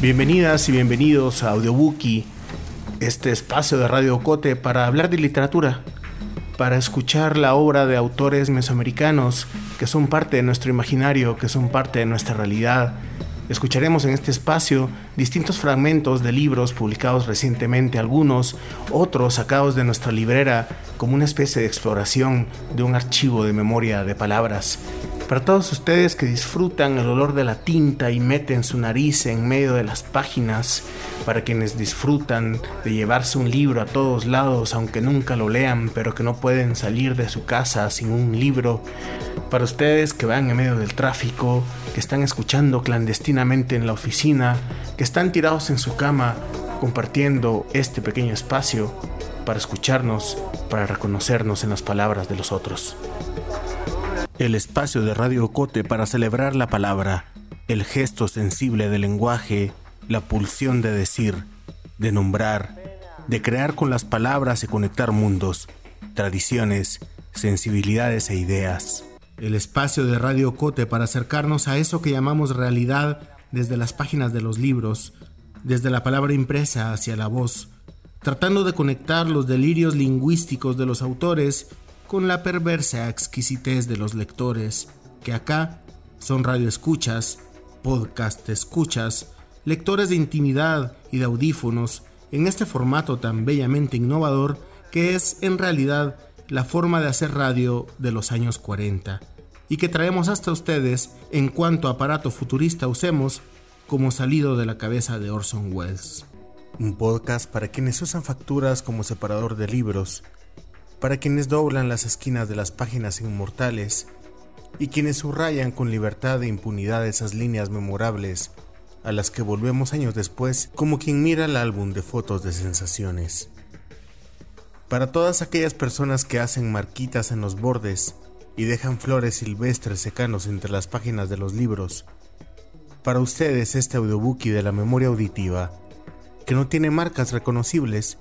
Bienvenidas y bienvenidos a Audiobookie, este espacio de Radio Cote para hablar de literatura, para escuchar la obra de autores mesoamericanos que son parte de nuestro imaginario, que son parte de nuestra realidad. Escucharemos en este espacio distintos fragmentos de libros publicados recientemente, algunos, otros sacados de nuestra librera, como una especie de exploración de un archivo de memoria de palabras. Para todos ustedes que disfrutan el olor de la tinta y meten su nariz en medio de las páginas, para quienes disfrutan de llevarse un libro a todos lados aunque nunca lo lean, pero que no pueden salir de su casa sin un libro, para ustedes que van en medio del tráfico, que están escuchando clandestinamente en la oficina, que están tirados en su cama compartiendo este pequeño espacio para escucharnos, para reconocernos en las palabras de los otros el espacio de Radio Cote para celebrar la palabra, el gesto sensible del lenguaje, la pulsión de decir, de nombrar, de crear con las palabras y conectar mundos, tradiciones, sensibilidades e ideas. El espacio de Radio Cote para acercarnos a eso que llamamos realidad desde las páginas de los libros, desde la palabra impresa hacia la voz, tratando de conectar los delirios lingüísticos de los autores con la perversa exquisitez de los lectores, que acá son radioescuchas, podcast escuchas, lectores de intimidad y de audífonos en este formato tan bellamente innovador que es en realidad la forma de hacer radio de los años 40 y que traemos hasta ustedes en cuanto aparato futurista usemos como salido de la cabeza de Orson Welles. Un podcast para quienes usan facturas como separador de libros, para quienes doblan las esquinas de las páginas inmortales y quienes subrayan con libertad e impunidad esas líneas memorables a las que volvemos años después como quien mira el álbum de fotos de sensaciones. Para todas aquellas personas que hacen marquitas en los bordes y dejan flores silvestres secanos entre las páginas de los libros, para ustedes este audiobookie de la memoria auditiva, que no tiene marcas reconocibles,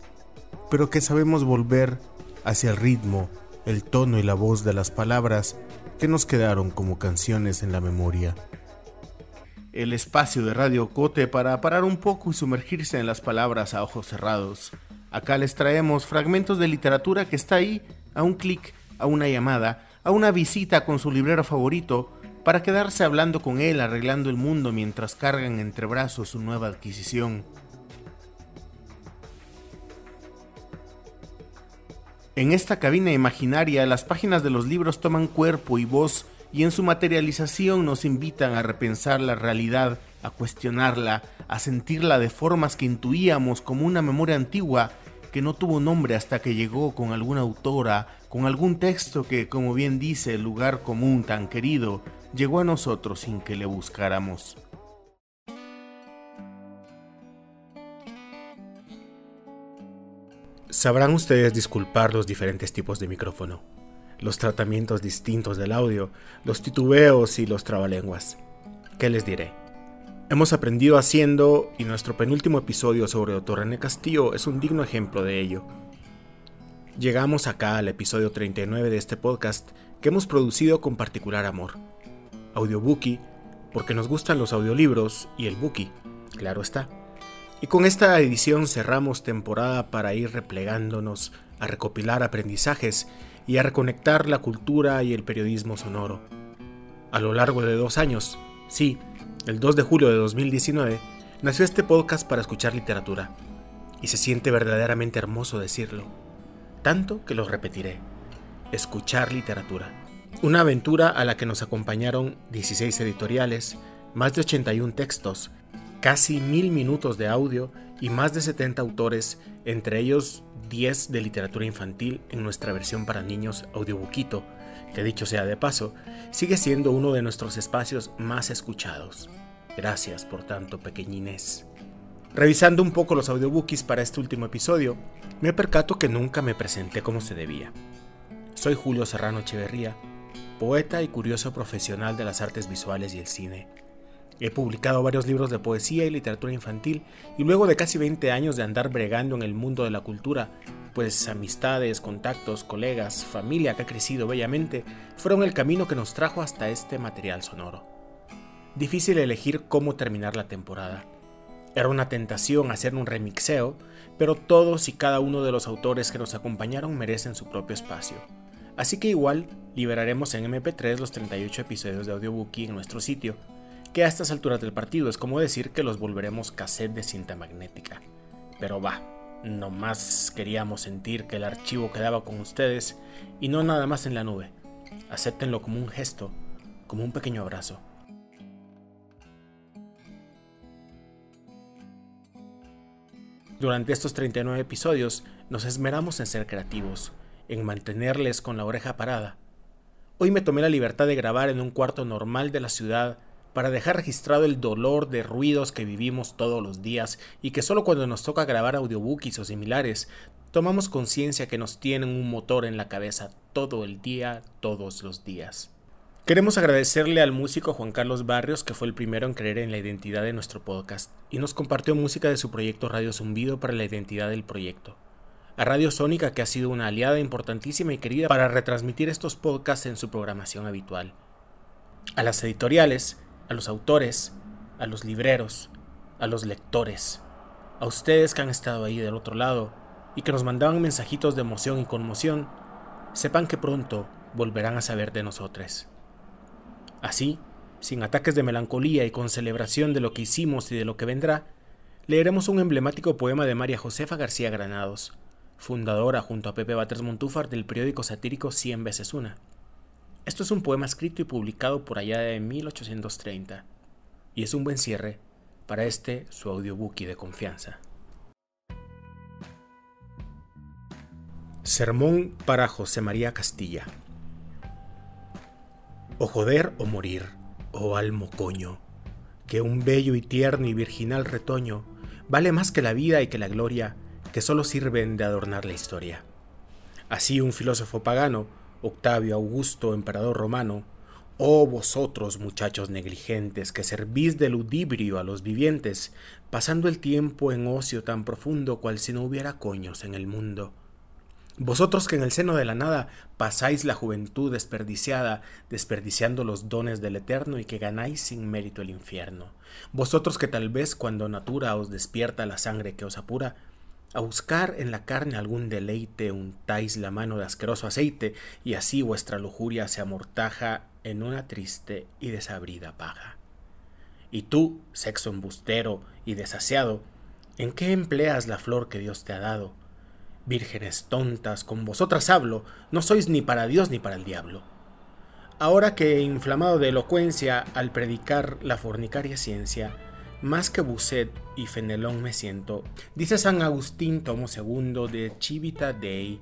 pero que sabemos volver hacia el ritmo, el tono y la voz de las palabras que nos quedaron como canciones en la memoria. El espacio de Radio Cote para parar un poco y sumergirse en las palabras a ojos cerrados. Acá les traemos fragmentos de literatura que está ahí, a un clic, a una llamada, a una visita con su librero favorito, para quedarse hablando con él, arreglando el mundo mientras cargan entre brazos su nueva adquisición. En esta cabina imaginaria, las páginas de los libros toman cuerpo y voz y en su materialización nos invitan a repensar la realidad, a cuestionarla, a sentirla de formas que intuíamos como una memoria antigua que no tuvo nombre hasta que llegó con alguna autora, con algún texto que, como bien dice el lugar común tan querido, llegó a nosotros sin que le buscáramos. Sabrán ustedes disculpar los diferentes tipos de micrófono, los tratamientos distintos del audio, los titubeos y los trabalenguas. ¿Qué les diré? Hemos aprendido haciendo y nuestro penúltimo episodio sobre Dr. René Castillo es un digno ejemplo de ello. Llegamos acá al episodio 39 de este podcast que hemos producido con particular amor. Audiobookie, porque nos gustan los audiolibros y el bookie, claro está. Y con esta edición cerramos temporada para ir replegándonos a recopilar aprendizajes y a reconectar la cultura y el periodismo sonoro. A lo largo de dos años, sí, el 2 de julio de 2019, nació este podcast para escuchar literatura. Y se siente verdaderamente hermoso decirlo. Tanto que lo repetiré. Escuchar literatura. Una aventura a la que nos acompañaron 16 editoriales, más de 81 textos, casi mil minutos de audio y más de 70 autores, entre ellos 10 de literatura infantil en nuestra versión para niños Audiobuquito, que dicho sea de paso, sigue siendo uno de nuestros espacios más escuchados. Gracias por tanto, pequeñines. Revisando un poco los audiobookies para este último episodio, me percato que nunca me presenté como se debía. Soy Julio Serrano Echeverría, poeta y curioso profesional de las artes visuales y el cine He publicado varios libros de poesía y literatura infantil y luego de casi 20 años de andar bregando en el mundo de la cultura, pues amistades, contactos, colegas, familia que ha crecido bellamente, fueron el camino que nos trajo hasta este material sonoro. Difícil elegir cómo terminar la temporada. Era una tentación hacer un remixeo, pero todos y cada uno de los autores que nos acompañaron merecen su propio espacio. Así que igual liberaremos en MP3 los 38 episodios de Audiobookie en nuestro sitio, que a estas alturas del partido es como decir que los volveremos cassette de cinta magnética. Pero va, no más queríamos sentir que el archivo quedaba con ustedes y no nada más en la nube. Acéptenlo como un gesto, como un pequeño abrazo. Durante estos 39 episodios nos esmeramos en ser creativos, en mantenerles con la oreja parada. Hoy me tomé la libertad de grabar en un cuarto normal de la ciudad para dejar registrado el dolor de ruidos que vivimos todos los días y que solo cuando nos toca grabar audiobookies o similares tomamos conciencia que nos tienen un motor en la cabeza todo el día, todos los días. Queremos agradecerle al músico Juan Carlos Barrios, que fue el primero en creer en la identidad de nuestro podcast, y nos compartió música de su proyecto Radio Zumbido para la identidad del proyecto. A Radio Sónica, que ha sido una aliada importantísima y querida para retransmitir estos podcasts en su programación habitual. A las editoriales, a los autores, a los libreros, a los lectores, a ustedes que han estado ahí del otro lado y que nos mandaban mensajitos de emoción y conmoción, sepan que pronto volverán a saber de nosotros. Así, sin ataques de melancolía y con celebración de lo que hicimos y de lo que vendrá, leeremos un emblemático poema de María Josefa García Granados, fundadora junto a Pepe Batres Montúfar del periódico satírico Cien veces una. Esto es un poema escrito y publicado por allá de 1830, y es un buen cierre para este su audiobookie de confianza. Sermón para José María Castilla. O joder o morir, oh almo coño, que un bello y tierno y virginal retoño vale más que la vida y que la gloria, que solo sirven de adornar la historia. Así un filósofo pagano, Octavio Augusto, emperador romano, Oh vosotros, muchachos negligentes, que servís de ludibrio a los vivientes, pasando el tiempo en ocio tan profundo cual si no hubiera coños en el mundo. Vosotros que en el seno de la nada pasáis la juventud desperdiciada, desperdiciando los dones del Eterno y que ganáis sin mérito el infierno. Vosotros que tal vez cuando natura os despierta la sangre que os apura, a buscar en la carne algún deleite untáis la mano de asqueroso aceite y así vuestra lujuria se amortaja en una triste y desabrida paja. Y tú, sexo embustero y desasiado, ¿en qué empleas la flor que Dios te ha dado? Vírgenes tontas, con vosotras hablo, no sois ni para Dios ni para el diablo. Ahora que, inflamado de elocuencia al predicar la fornicaria ciencia, más que Bucet y Fenelón me siento, dice San Agustín tomo segundo de Chivita Dei,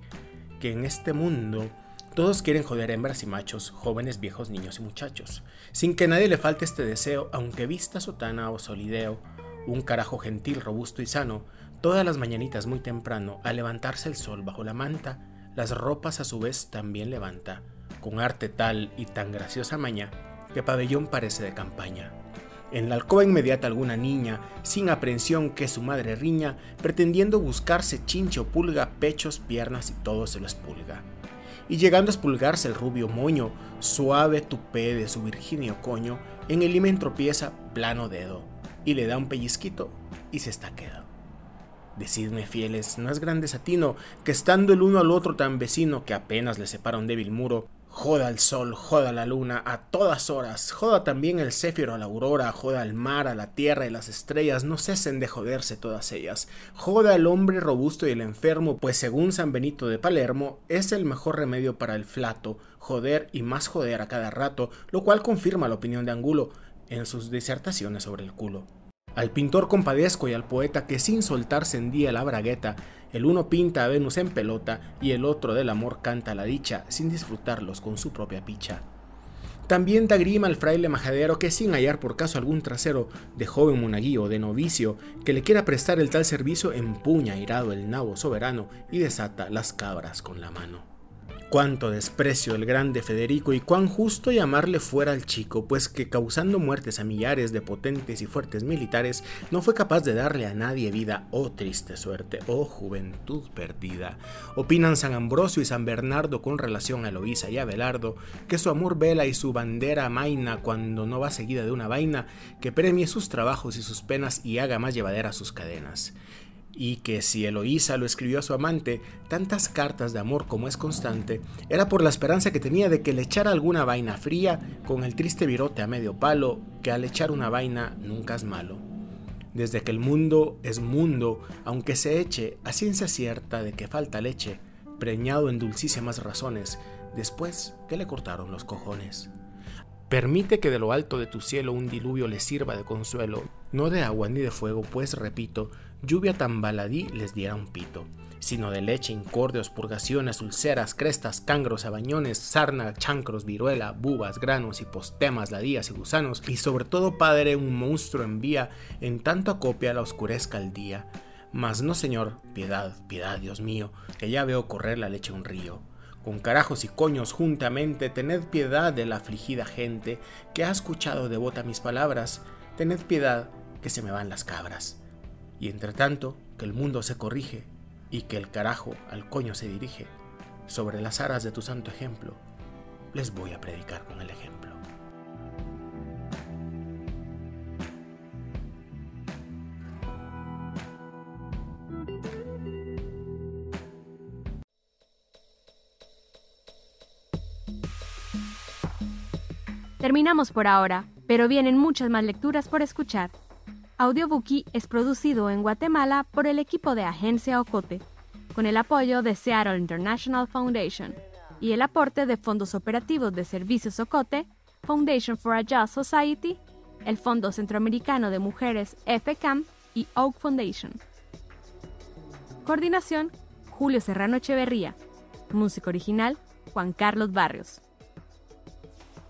que en este mundo todos quieren joder hembras y machos, jóvenes, viejos, niños y muchachos, sin que nadie le falte este deseo, aunque vista sotana o solideo, un carajo gentil, robusto y sano, Todas las mañanitas muy temprano, al levantarse el sol bajo la manta, las ropas a su vez también levanta, con arte tal y tan graciosa maña, que pabellón parece de campaña. En la alcoba inmediata alguna niña, sin aprensión que su madre riña, pretendiendo buscarse chincho, pulga, pechos, piernas y todo se lo espulga. Y llegando a espulgarse el rubio moño, suave tupé de su virginio coño, en el himen tropieza plano dedo, y le da un pellizquito y se está quedado. Decidme fieles, no es gran desatino que estando el uno al otro tan vecino que apenas le separa un débil muro, joda al sol, joda la luna a todas horas, joda también el céfiro a la aurora, joda al mar, a la tierra y las estrellas, no cesen de joderse todas ellas, joda al hombre robusto y el enfermo, pues según San Benito de Palermo, es el mejor remedio para el flato, joder y más joder a cada rato, lo cual confirma la opinión de Angulo en sus disertaciones sobre el culo. Al pintor compadezco y al poeta que sin soltarse en día la bragueta, el uno pinta a Venus en pelota y el otro del amor canta la dicha sin disfrutarlos con su propia picha. También da grima al fraile majadero que sin hallar por caso algún trasero de joven monaguillo o de novicio que le quiera prestar el tal servicio empuña irado el nabo soberano y desata las cabras con la mano. Cuánto desprecio el grande Federico y cuán justo llamarle fuera al chico, pues que causando muertes a millares de potentes y fuertes militares, no fue capaz de darle a nadie vida, oh triste suerte, oh juventud perdida. Opinan San Ambrosio y San Bernardo con relación a Eloísa y Abelardo, que su amor vela y su bandera maina cuando no va seguida de una vaina, que premie sus trabajos y sus penas y haga más llevadera sus cadenas y que si Eloísa lo escribió a su amante, tantas cartas de amor como es constante, era por la esperanza que tenía de que le echara alguna vaina fría con el triste virote a medio palo, que al echar una vaina nunca es malo. Desde que el mundo es mundo, aunque se eche a ciencia cierta de que falta leche, preñado en dulcísimas razones, después que le cortaron los cojones. Permite que de lo alto de tu cielo un diluvio les sirva de consuelo, no de agua ni de fuego, pues repito, lluvia tan baladí les diera un pito, sino de leche, incordios, purgaciones, ulceras, crestas, cangros, abañones, sarna, chancros, viruela, bubas, granos, hipostemas, ladías y gusanos, y sobre todo, Padre, un monstruo envía, en tanto acopia la oscurezca el día. Mas no, Señor, piedad, piedad, Dios mío, que ya veo correr la leche un río con carajos y coños juntamente, tened piedad de la afligida gente que ha escuchado devota mis palabras, tened piedad que se me van las cabras. Y entre tanto, que el mundo se corrige y que el carajo al coño se dirige, sobre las aras de tu santo ejemplo, les voy a predicar con el ejemplo. Terminamos por ahora, pero vienen muchas más lecturas por escuchar. Audiobookie es producido en Guatemala por el equipo de Agencia Ocote, con el apoyo de Seattle International Foundation y el aporte de fondos operativos de Servicios Ocote, Foundation for a Just Society, el Fondo Centroamericano de Mujeres FCAM y Oak Foundation. Coordinación, Julio Serrano Echeverría. Música original, Juan Carlos Barrios.